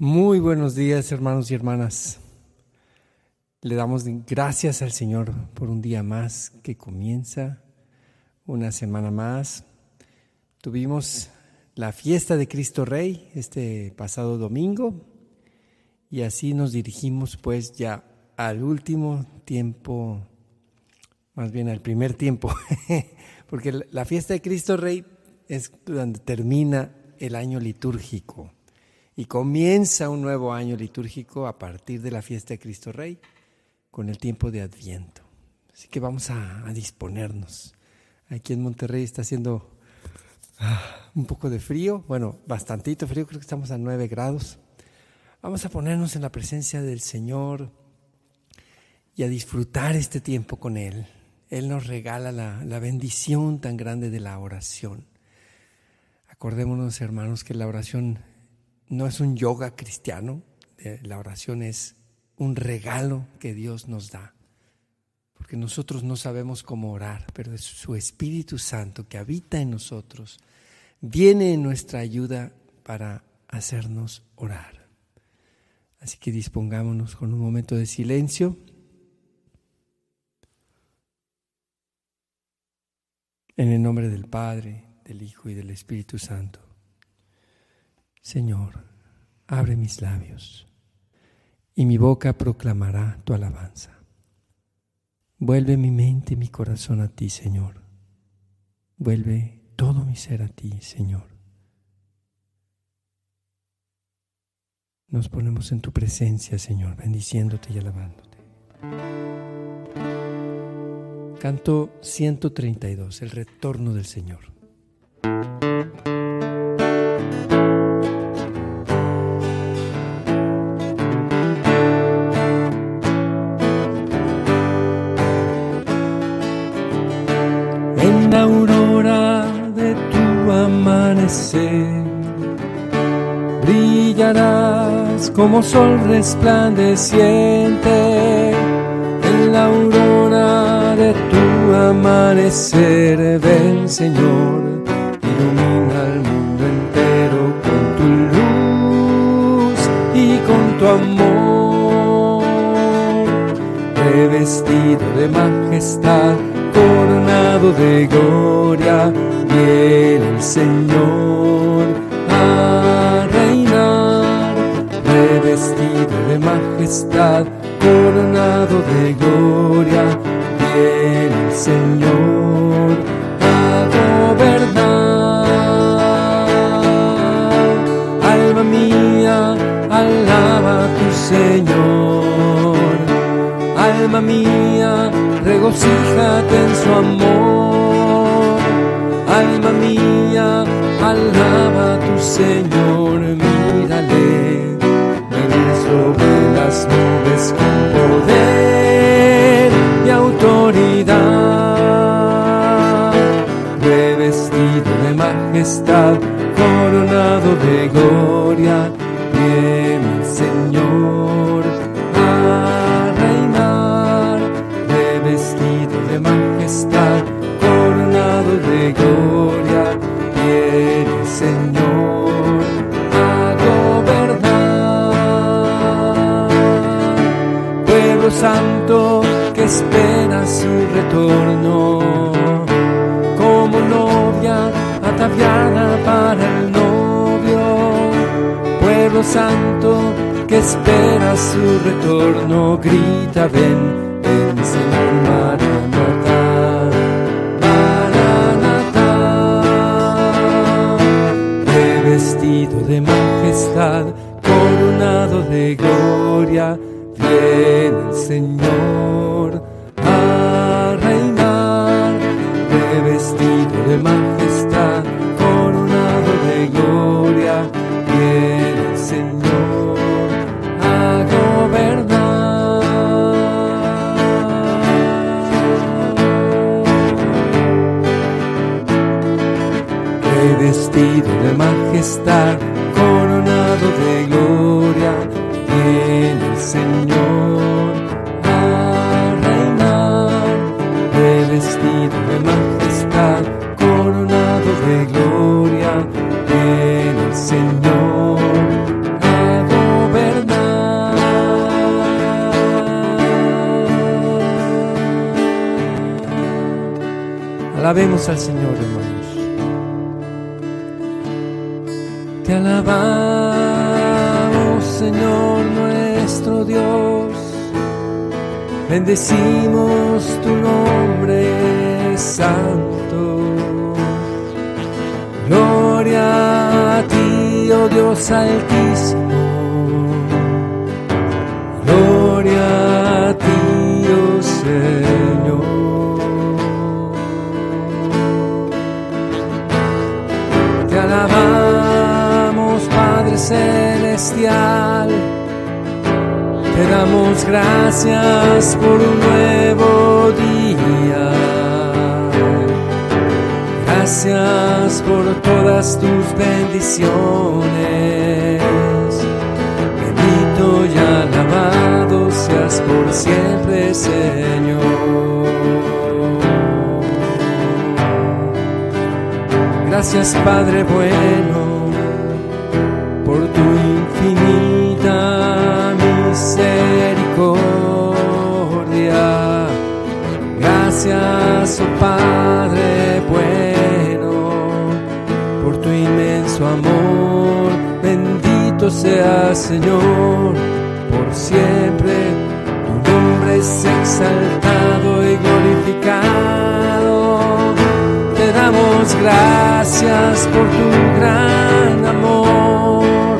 Muy buenos días, hermanos y hermanas. Le damos gracias al Señor por un día más que comienza, una semana más. Tuvimos la fiesta de Cristo Rey este pasado domingo y así nos dirigimos pues ya al último tiempo, más bien al primer tiempo, porque la fiesta de Cristo Rey es donde termina el año litúrgico y comienza un nuevo año litúrgico a partir de la fiesta de Cristo Rey con el tiempo de Adviento. Así que vamos a, disponernos. Aquí en Monterrey está haciendo ah, un poco de frío, bueno, bastantito frío, creo que estamos a 9 grados. Vamos a ponernos en la presencia del Señor y a disfrutar este tiempo con Él. Él nos regala la, la bendición tan grande de la oración. Acordémonos, hermanos, que la oración no es un yoga cristiano, eh, la oración es un regalo que Dios nos da. Porque nosotros no sabemos cómo orar, pero es su Espíritu Santo que habita en nosotros, viene en nuestra ayuda para hacernos orar. Así que dispongámonos con un momento de silencio. En el nombre del Padre, del Hijo y del Espíritu Santo. Señor, abre mis labios y mi boca proclamará tu alabanza. Vuelve mi mente y mi corazón a ti, Señor. Vuelve todo mi ser a ti, Señor. Nos ponemos en tu presencia, Señor, bendiciéndote y alabándote. Canto 132, el retorno del Señor. Sol resplandeciente en la aurora de tu amanecer. Ven, Señor, ilumina al mundo entero con tu luz y con tu amor, revestido de majestad, coronado de gloria viene el Señor coronado de gloria, viene el Señor a gobernar. Alma mía, alaba a tu Señor. Alma mía, regocíjate en su amor Alma mía, alaba a tu Señor, sobre las santo que espera su retorno, como novia ataviada para el novio. Pueblo santo que espera su retorno, grita ven, ven Señor Maranatha. vestido de majestad, coronado de gloria, de majestad, coronado de gloria, viene el Señor a reinar, revestido de majestad, coronado de gloria, viene el Señor a gobernar. Alabemos al Señor. Bendecimos tu nombre santo. Gloria a ti, oh Dios altísimo. Gloria a ti, oh Señor. Te alabamos, Padre Celestial. Te damos gracias por un nuevo día. Gracias por todas tus bendiciones. Bendito y alabado seas por siempre, Señor. Gracias Padre bueno Padre bueno, por tu inmenso amor. Bendito sea Señor por siempre. Tu nombre es exaltado y glorificado. Te damos gracias por tu gran amor.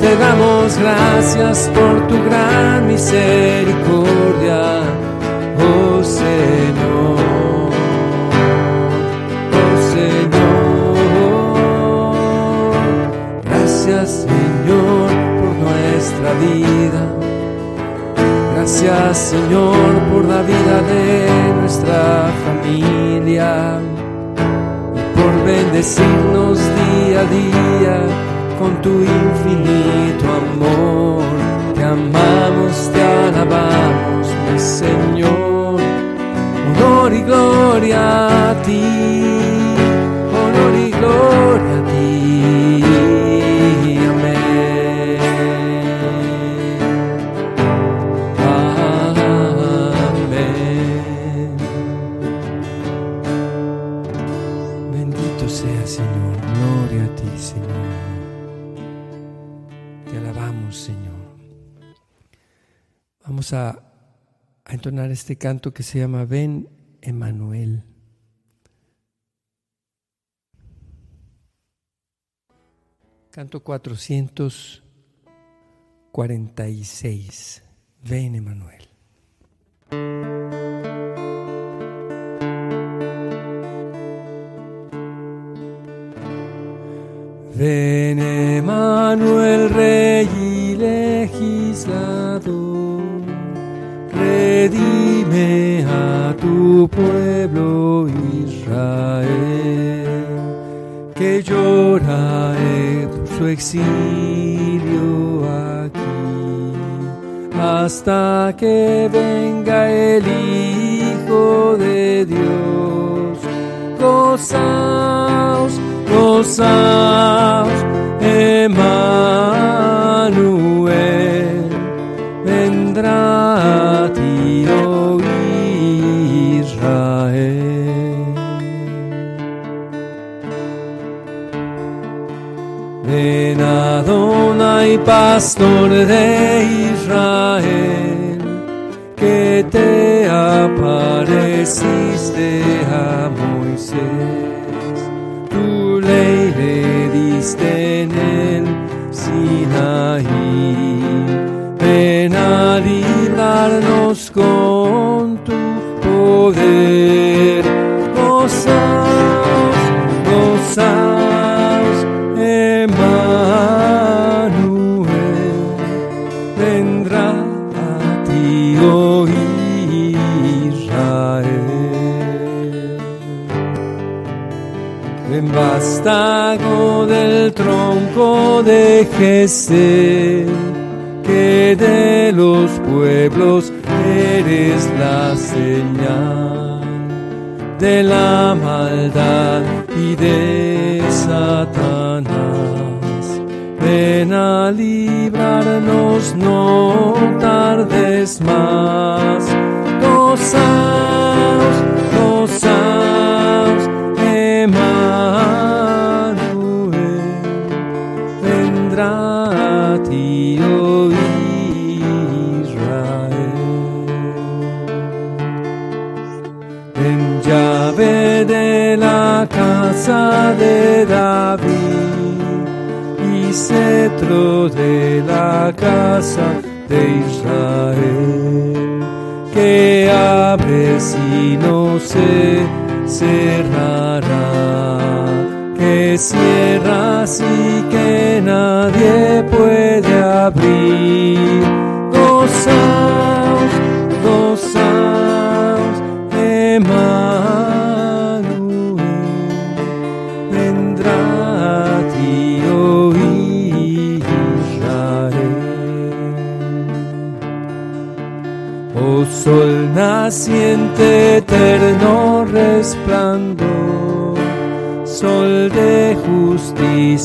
Te damos gracias por tu gran misericordia, oh Señor. Oh Señor. Gracias Señor por nuestra vida. Gracias Señor por la vida de nuestra familia y por bendecirnos día a día con tu infinito amor. Te amamos, te alabamos, Señor. Honor y gloria a ti, honor y gloria a ti. Amén. Bendito sea Señor, gloria a ti Señor. Te alabamos Señor. Vamos a, a entonar este canto que se llama Ven Emanuel. Canto 446. Ven Emanuel. Ven Emanuel, Rey y legislador, a tu pueblo Israel, que llora por su exilio aquí, hasta que venga el Hijo de Dios. Gozaos, gozaos, pastor de Israel, que te apareciste a Moisés. Tu ley le diste tronco de que de los pueblos eres la señal de la maldad y de Satanás. Ven a librarnos, no tardes más. Casa de David y cetro de la casa de Israel, que abre si no se cerrará, que cierra así que nadie puede abrir.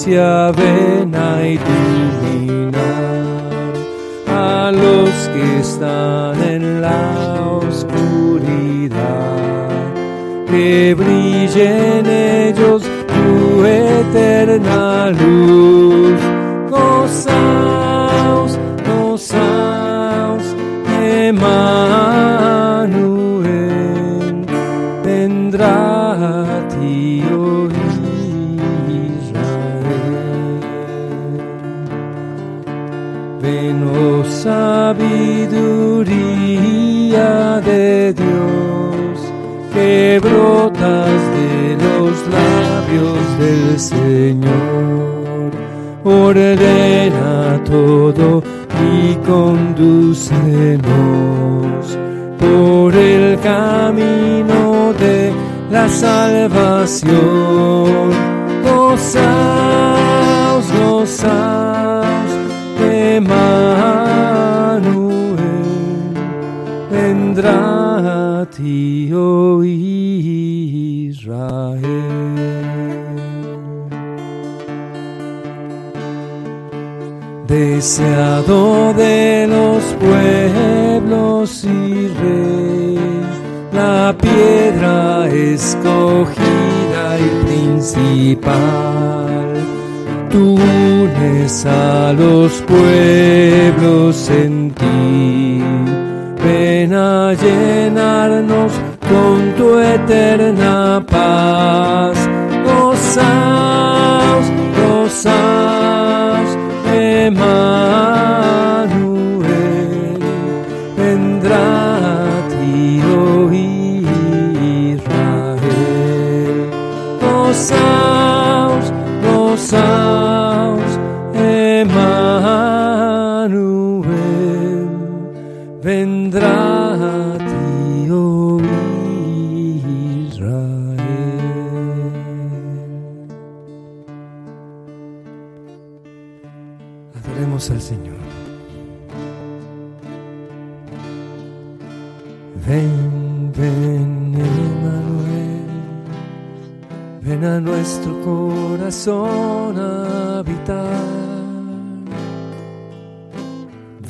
Justicia, ven a iluminar a los que están en la oscuridad, que brille Oh sabiduría de Dios, que brotas de los labios del Señor. Ordena todo y condúcenos por el camino de la salvación. Gozaos, gozaos, ti, oh Israel. Deseado de los pueblos y rey, la piedra escogida y principal. Tú unes a los pueblos en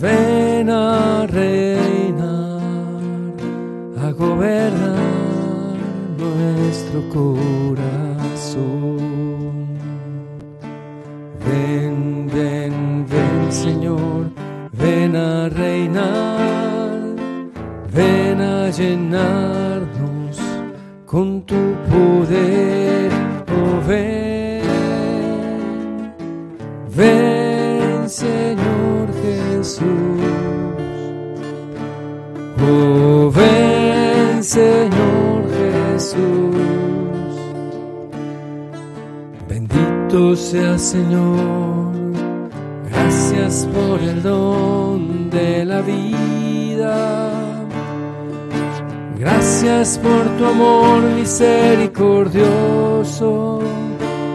Ven a reinar, a gobernar nuestro corazón. Señor, gracias por el don de la vida. Gracias por tu amor misericordioso,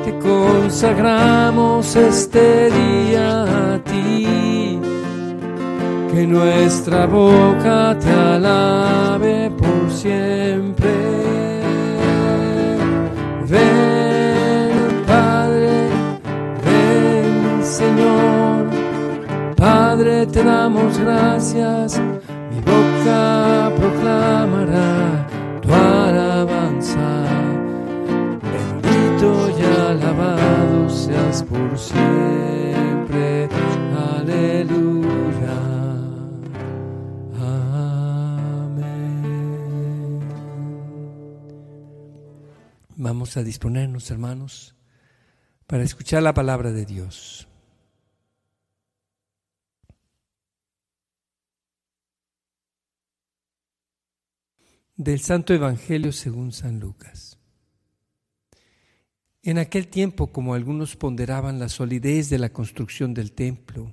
que consagramos este día a ti. Que nuestra boca te alabe por siempre. te damos gracias, mi boca proclamará tu alabanza. Bendito y alabado seas por siempre. Aleluya. Amén. Vamos a disponernos, hermanos, para escuchar la palabra de Dios. Del Santo Evangelio según San Lucas. En aquel tiempo, como algunos ponderaban la solidez de la construcción del templo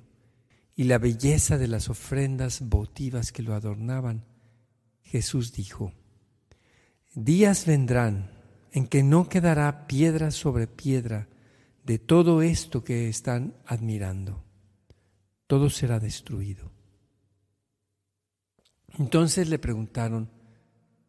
y la belleza de las ofrendas votivas que lo adornaban, Jesús dijo, Días vendrán en que no quedará piedra sobre piedra de todo esto que están admirando. Todo será destruido. Entonces le preguntaron,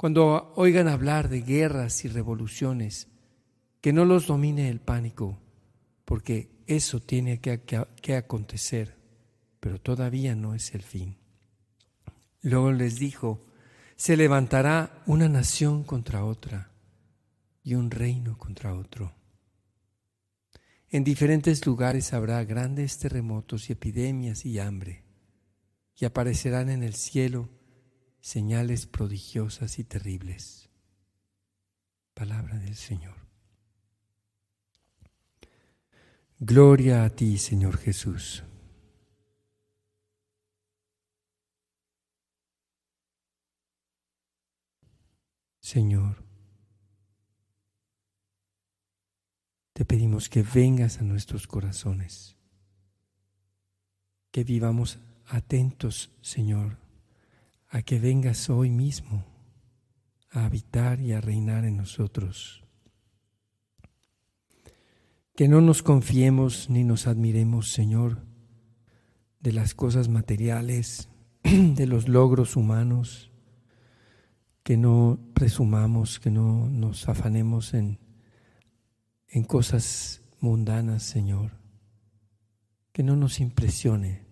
Cuando oigan hablar de guerras y revoluciones, que no los domine el pánico, porque eso tiene que, acontecer, pero todavía no es el fin. Luego les dijo, se levantará una nación contra otra y un reino contra otro. En diferentes lugares habrá grandes terremotos y epidemias y hambre, y aparecerán en el cielo señales prodigiosas y terribles. Palabra del Señor. Gloria a ti, Señor Jesús. Señor, te pedimos que vengas a nuestros corazones, que vivamos atentos, Señor, a que vengas hoy mismo a habitar y a reinar en nosotros. Que no nos confiemos ni nos admiremos, Señor, de las cosas materiales, de los logros humanos, que no presumamos, que no nos afanemos en, en cosas mundanas, Señor, que no nos impresione,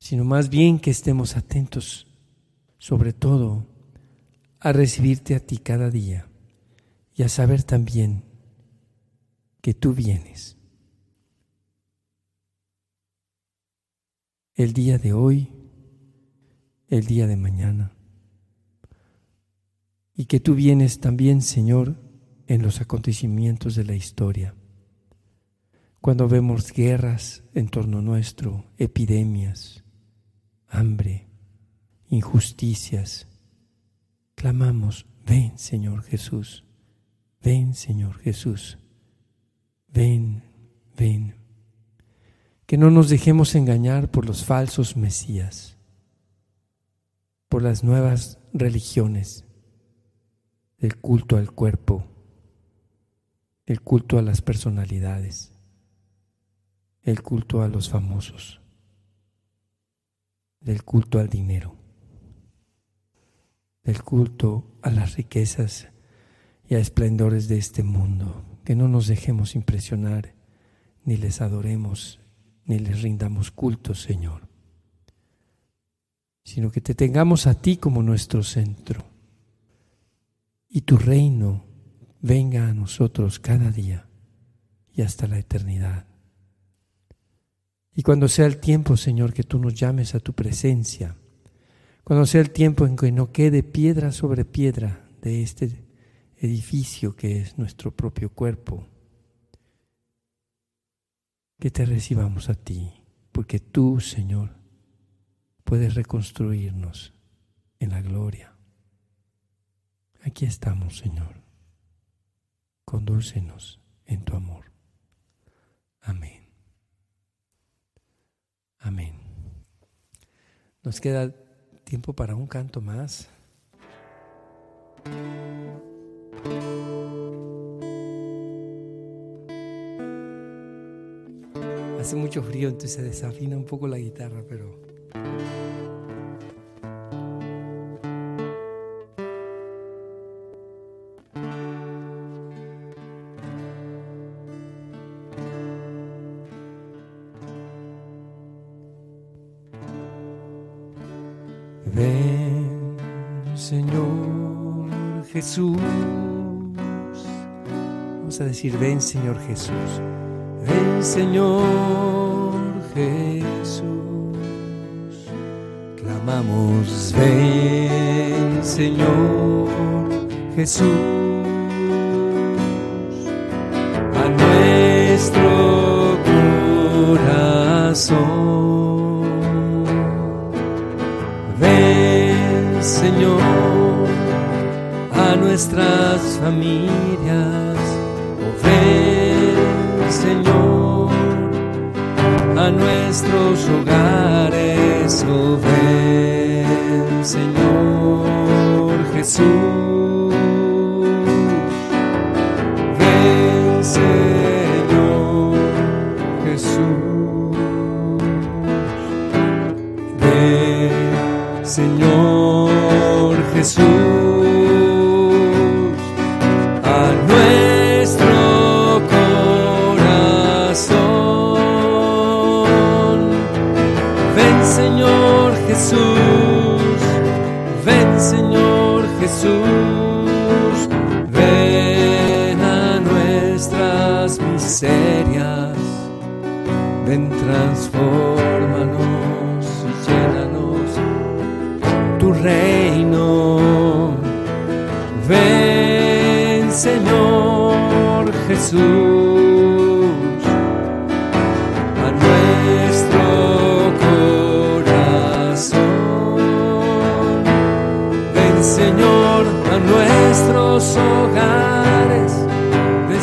sino más bien que estemos atentos, sobre todo, a recibirte a ti cada día y a saber también que tú vienes. El día de hoy, el día de mañana. Y que tú vienes también, Señor, en los acontecimientos de la historia. Cuando vemos guerras en torno nuestro, epidemias, hambre, injusticias, clamamos, ven Señor Jesús, ven Señor Jesús. Ven, ven. Que no nos dejemos engañar por los falsos mesías, por las nuevas religiones, el culto al cuerpo, el culto a las personalidades, el culto a los famosos, el culto al dinero, el culto a las riquezas y a esplendores de este mundo que no nos dejemos impresionar, ni les adoremos, ni les rindamos culto, Señor, sino que te tengamos a ti como nuestro centro y tu reino venga a nosotros cada día y hasta la eternidad. Y cuando sea el tiempo, Señor, que tú nos llames a tu presencia, cuando sea el tiempo en que no quede piedra sobre piedra de este edificio que es nuestro propio cuerpo. Que te recibamos a ti, porque tú, Señor, puedes reconstruirnos en la gloria. Aquí estamos, Señor. Condúcenos en tu amor. Amén. Amén. Nos queda tiempo para un canto más. Hace mucho frío, entonces se desafina un poco la guitarra, pero... ven, Señor Jesús. Ven Señor Jesús, clamamos, ven Señor Jesús, a nuestro corazón. Ven Señor a nuestras familias, Señor a nuestros hogares, oh ven Señor Jesús,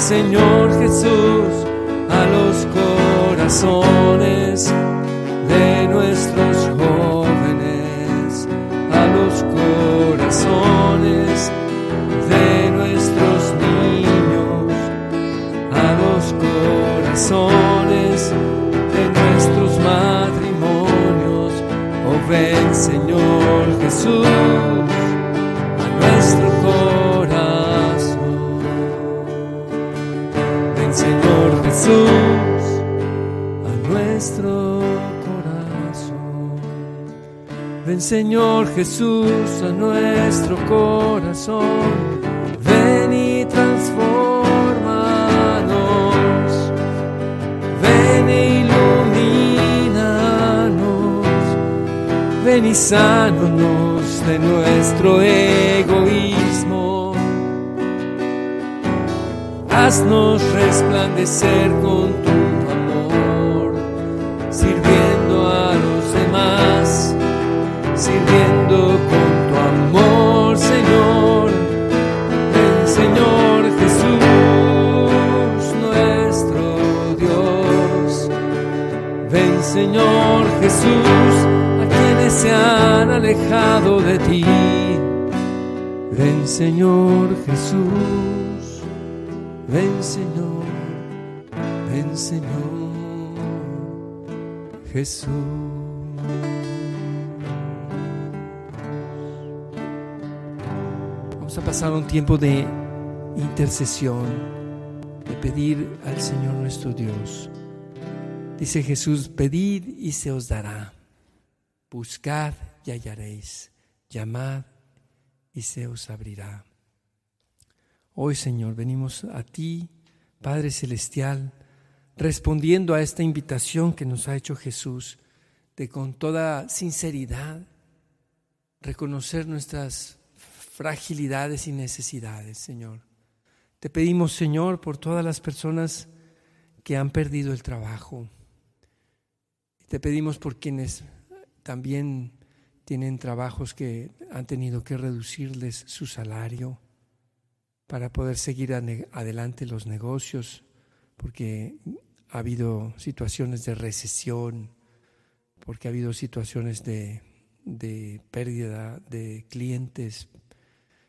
Señor Jesús a los corazones de nuestros jóvenes, a los corazones de nuestros niños, a los corazones de nuestros matrimonios. Oh ven Señor Jesús Señor Jesús a nuestro corazón. Ven y transformanos. Ven e ilumínanos. Ven y sánanos de nuestro egoísmo. Haznos resplandecer con tu A quienes se han alejado de ti. Ven, Señor Jesús. Ven Señor, ven Señor Jesús. Vamos a pasar un tiempo de intercesión, de pedir al Señor nuestro Dios. Dice Jesús, pedid y se os dará. Buscad y hallaréis. Llamad y se os abrirá. Hoy, Señor, venimos a ti, Padre Celestial, respondiendo a esta invitación que nos ha hecho Jesús, de con toda sinceridad reconocer nuestras fragilidades y necesidades, Señor. Te pedimos, Señor, por todas las personas que han perdido el trabajo. Te pedimos por quienes también tienen trabajos que han tenido que reducirles su salario para poder seguir adelante los negocios, porque ha habido situaciones de recesión, porque ha habido situaciones de, pérdida de clientes.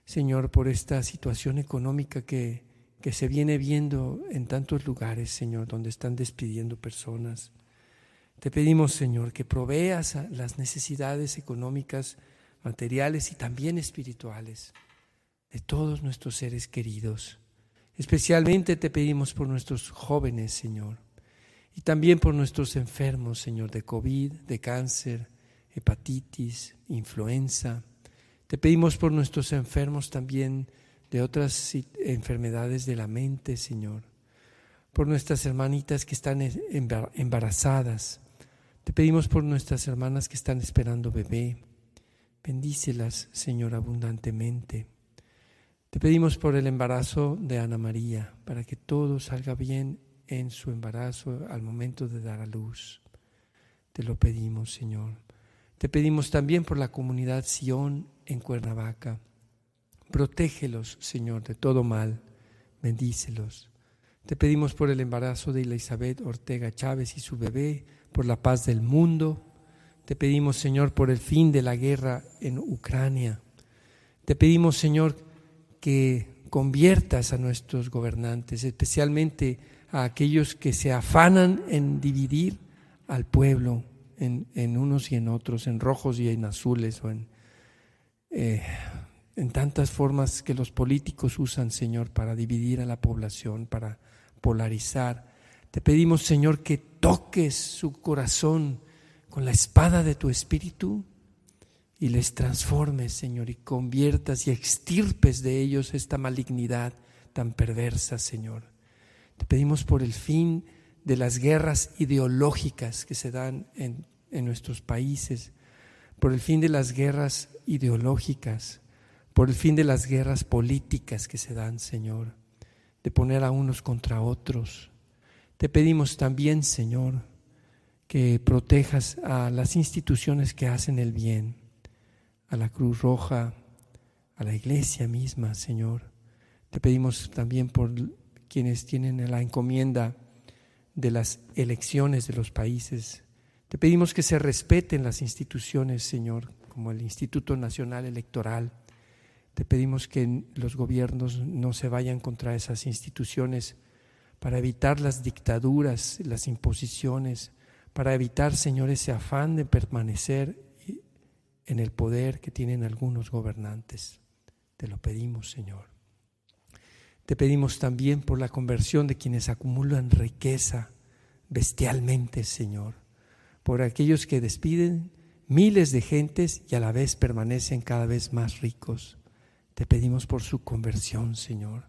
Señor, por esta situación económica que, que se viene viendo en tantos lugares, Señor, donde están despidiendo personas. Te pedimos, Señor, que proveas las necesidades económicas, materiales y también espirituales de todos nuestros seres queridos. Especialmente te pedimos por nuestros jóvenes, Señor, y también por nuestros enfermos, Señor, de COVID, de cáncer, hepatitis, influenza. Te pedimos por nuestros enfermos también de otras enfermedades de la mente, Señor. Por nuestras hermanitas que están embarazadas. Te pedimos por nuestras hermanas que están esperando bebé. Bendícelas, Señor, abundantemente. Te pedimos por el embarazo de Ana María, para que todo salga bien en su embarazo al momento de dar a luz. Te lo pedimos, Señor. Te pedimos también por la comunidad Sión en Cuernavaca. Protégelos, Señor, de todo mal. Bendícelos. Te pedimos por el embarazo de Elizabeth Ortega Chávez y su bebé, por la paz del mundo. Te pedimos, Señor, por el fin de la guerra en Ucrania. Te pedimos, Señor, que conviertas a nuestros gobernantes, especialmente a aquellos que se afanan en dividir al pueblo en, unos y en otros, en rojos y en azules, o en, eh, en tantas formas que los políticos usan, Señor, para dividir a la población, para polarizar. Te pedimos, Señor, que toques su corazón con la espada de tu espíritu y les transformes, Señor, y conviertas y extirpes de ellos esta malignidad tan perversa, Señor. Te pedimos por el fin de las guerras ideológicas que se dan en, en nuestros países, por el fin de las guerras ideológicas, por el fin de las guerras políticas que se dan, Señor, de poner a unos contra otros. Te pedimos también, Señor, que protejas a las instituciones que hacen el bien a la Cruz Roja, a la iglesia misma, Señor. Te pedimos también por quienes tienen la encomienda de las elecciones de los países. Te pedimos que se respeten las instituciones, Señor, como el Instituto Nacional Electoral. Te pedimos que los gobiernos no se vayan contra esas instituciones para evitar las dictaduras, las imposiciones, para evitar, Señor, ese afán de permanecer en el poder que tienen algunos gobernantes. Te lo pedimos, Señor. Te pedimos también por la conversión de quienes acumulan riqueza bestialmente, Señor. Por aquellos que despiden miles de gentes y a la vez permanecen cada vez más ricos. Te pedimos por su conversión, Señor.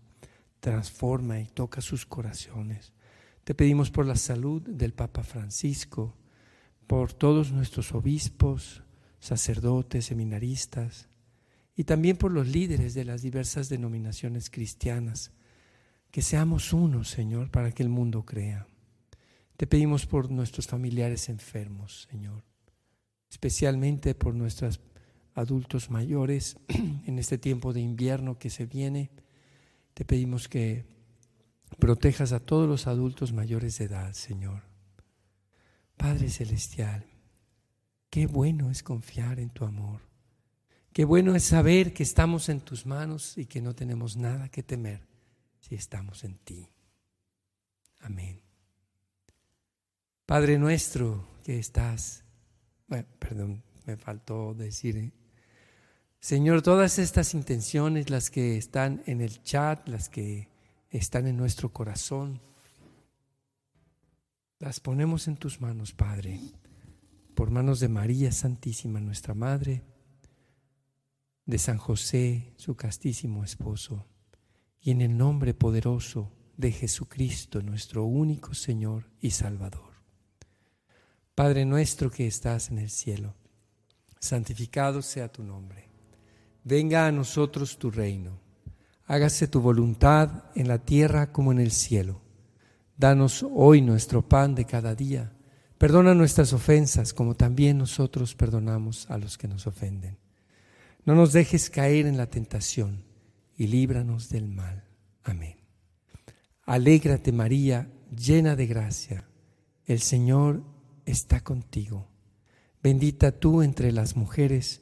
Transforma y toca sus corazones. Te pedimos por la salud del Papa Francisco, por todos nuestros obispos, sacerdotes, seminaristas y también por los líderes de las diversas denominaciones cristianas. Que seamos uno, Señor, para que el mundo crea. Te pedimos por nuestros familiares enfermos, Señor, especialmente por nuestros adultos mayores en este tiempo de invierno que se viene. Te pedimos que protejas a todos los adultos mayores de edad, Señor. Padre Celestial, Qué bueno es confiar en tu amor. Qué bueno es saber que estamos en tus manos y que no tenemos nada que temer si estamos en ti. Amén. Padre nuestro que estás, bueno, perdón, me faltó decir, ¿eh? Señor, todas estas intenciones, las que están en el chat, las que están en nuestro corazón, las ponemos en tus manos, Padre por manos de María Santísima, nuestra Madre, de San José, su castísimo esposo, y en el nombre poderoso de Jesucristo, nuestro único Señor y Salvador. Padre nuestro que estás en el cielo, santificado sea tu nombre. Venga a nosotros tu reino. Hágase tu voluntad en la tierra como en el cielo. Danos hoy nuestro pan de cada día Perdona nuestras ofensas como también nosotros perdonamos a los que nos ofenden. No nos dejes caer en la tentación y líbranos del mal. Amén. Alégrate María, llena de gracia. El Señor está contigo. Bendita tú entre las mujeres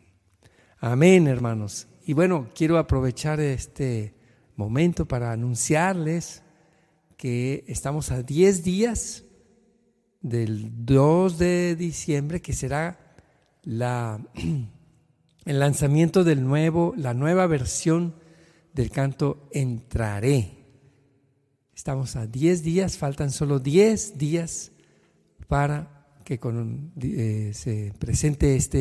Amén, hermanos. Y bueno, quiero aprovechar este momento para anunciarles que estamos a 10 días del 2 de diciembre, que será la, el lanzamiento del nuevo, la nueva versión del canto Entraré. Estamos a 10 días, faltan solo 10 días para que con, eh, se presente esta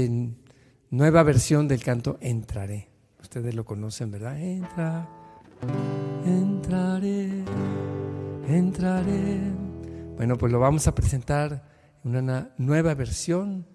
nueva versión del canto Entraré. Ustedes lo conocen, ¿verdad? Entra, entraré, entraré. Bueno, pues lo vamos a presentar en una nueva versión,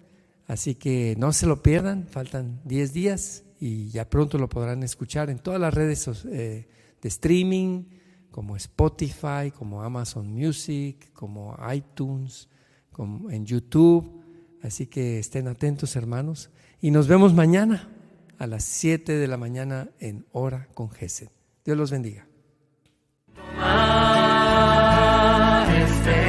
así que no se lo pierdan, faltan 10 días y ya pronto lo podrán escuchar en todas las redes eh, de streaming, como Spotify, como Amazon Music, como iTunes, como en YouTube. Así que estén atentos, hermanos. Y nos vemos mañana a las 7 de la mañana en Hora con Gesed. Dios los bendiga. Este